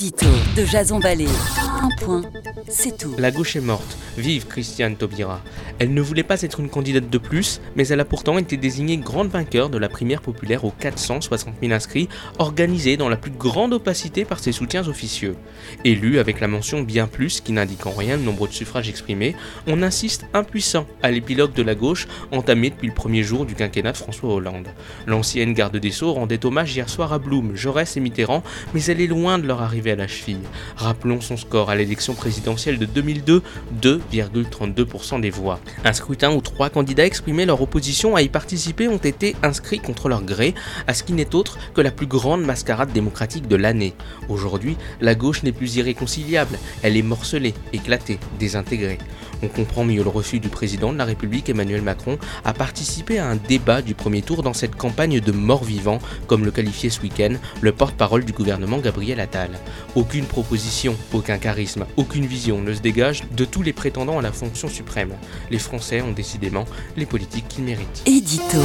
De Jason Vallée. Un point, c'est tout. La gauche est morte. Vive Christiane Taubira. Elle ne voulait pas être une candidate de plus, mais elle a pourtant été désignée grande vainqueur de la primaire populaire aux 460 000 inscrits, organisée dans la plus grande opacité par ses soutiens officieux. Élue avec la mention bien plus qui n'indique en rien le nombre de suffrages exprimés, on insiste impuissant à l'épilogue de la gauche entamé depuis le premier jour du quinquennat de François Hollande. L'ancienne garde des Sceaux rendait hommage hier soir à Blum, Jaurès et Mitterrand, mais elle est loin de leur arriver à la cheville. Rappelons son score à l'élection présidentielle de 2002, 2,32% des voix. Un scrutin où trois candidats exprimés leur opposition à y participer ont été inscrits contre leur gré à ce qui n'est autre que la plus grande mascarade démocratique de l'année. Aujourd'hui, la gauche n'est plus irréconciliable, elle est morcelée, éclatée, désintégrée. On comprend mieux le refus du président de la République Emmanuel Macron à participer à un débat du premier tour dans cette campagne de mort-vivant, comme le qualifiait ce week-end le porte-parole du gouvernement Gabriel Attal. Aucune proposition, aucun charisme, aucune vision ne se dégage de tous les prétendants à la fonction suprême. Français ont décidément les politiques qu'ils méritent. Édito.